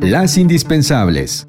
Las indispensables.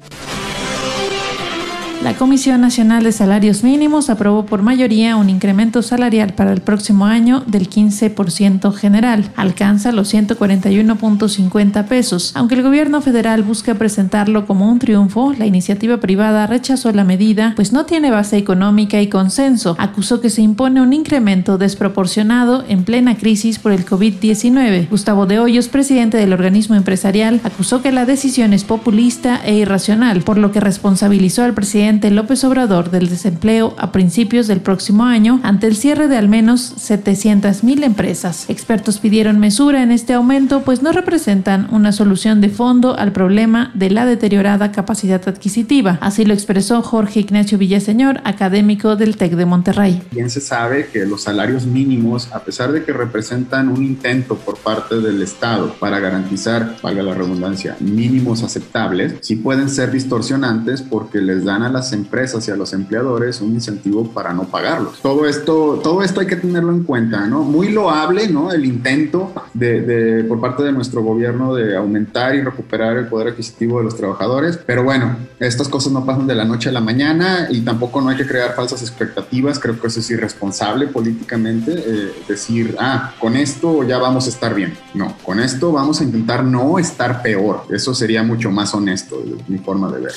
La Comisión Nacional de Salarios Mínimos aprobó por mayoría un incremento salarial para el próximo año del 15% general. Alcanza los 141.50 pesos. Aunque el gobierno federal busca presentarlo como un triunfo, la iniciativa privada rechazó la medida, pues no tiene base económica y consenso. Acusó que se impone un incremento desproporcionado en plena crisis por el COVID-19. Gustavo de Hoyos, presidente del organismo empresarial, acusó que la decisión es populista e irracional, por lo que responsabilizó al presidente López Obrador del desempleo a principios del próximo año ante el cierre de al menos 700.000 empresas. Expertos pidieron mesura en este aumento pues no representan una solución de fondo al problema de la deteriorada capacidad adquisitiva. Así lo expresó Jorge Ignacio Villaseñor, académico del TEC de Monterrey. Bien se sabe que los salarios mínimos, a pesar de que representan un intento por parte del Estado para garantizar, valga la redundancia, mínimos aceptables, sí pueden ser distorsionantes porque les dan a las empresas y a los empleadores un incentivo para no pagarlos. Todo esto, todo esto hay que tenerlo en cuenta, ¿no? Muy loable, ¿no? El intento de, por parte de nuestro gobierno de aumentar y recuperar el poder adquisitivo de los trabajadores, pero bueno, estas cosas no pasan de la noche a la mañana y tampoco no hay que crear falsas expectativas, creo que eso es irresponsable políticamente, eh, decir, ah, con esto ya vamos a estar bien. No, con esto vamos a intentar no estar peor, eso sería mucho más honesto, mi forma de ver.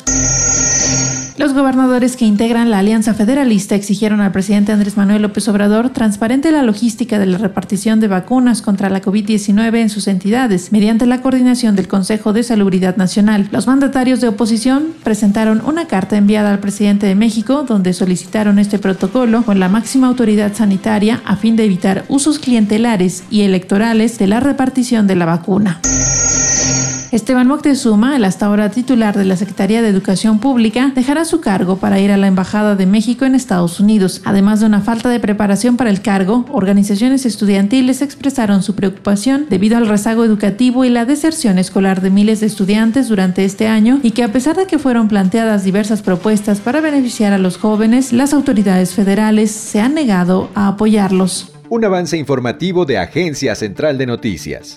Los gobernadores que integran la Alianza Federalista exigieron al presidente Andrés Manuel López Obrador transparente la logística de la repartición de vacunas contra la COVID-19 en sus entidades, mediante la coordinación del Consejo de Salubridad Nacional. Los mandatarios de oposición presentaron una carta enviada al presidente de México donde solicitaron este protocolo con la máxima autoridad sanitaria a fin de evitar usos clientelares y electorales de la repartición de la vacuna. Esteban Moctezuma, el hasta ahora titular de la Secretaría de Educación Pública, dejará su cargo para ir a la Embajada de México en Estados Unidos. Además de una falta de preparación para el cargo, organizaciones estudiantiles expresaron su preocupación debido al rezago educativo y la deserción escolar de miles de estudiantes durante este año y que a pesar de que fueron planteadas diversas propuestas para beneficiar a los jóvenes, las autoridades federales se han negado a apoyarlos. Un avance informativo de Agencia Central de Noticias.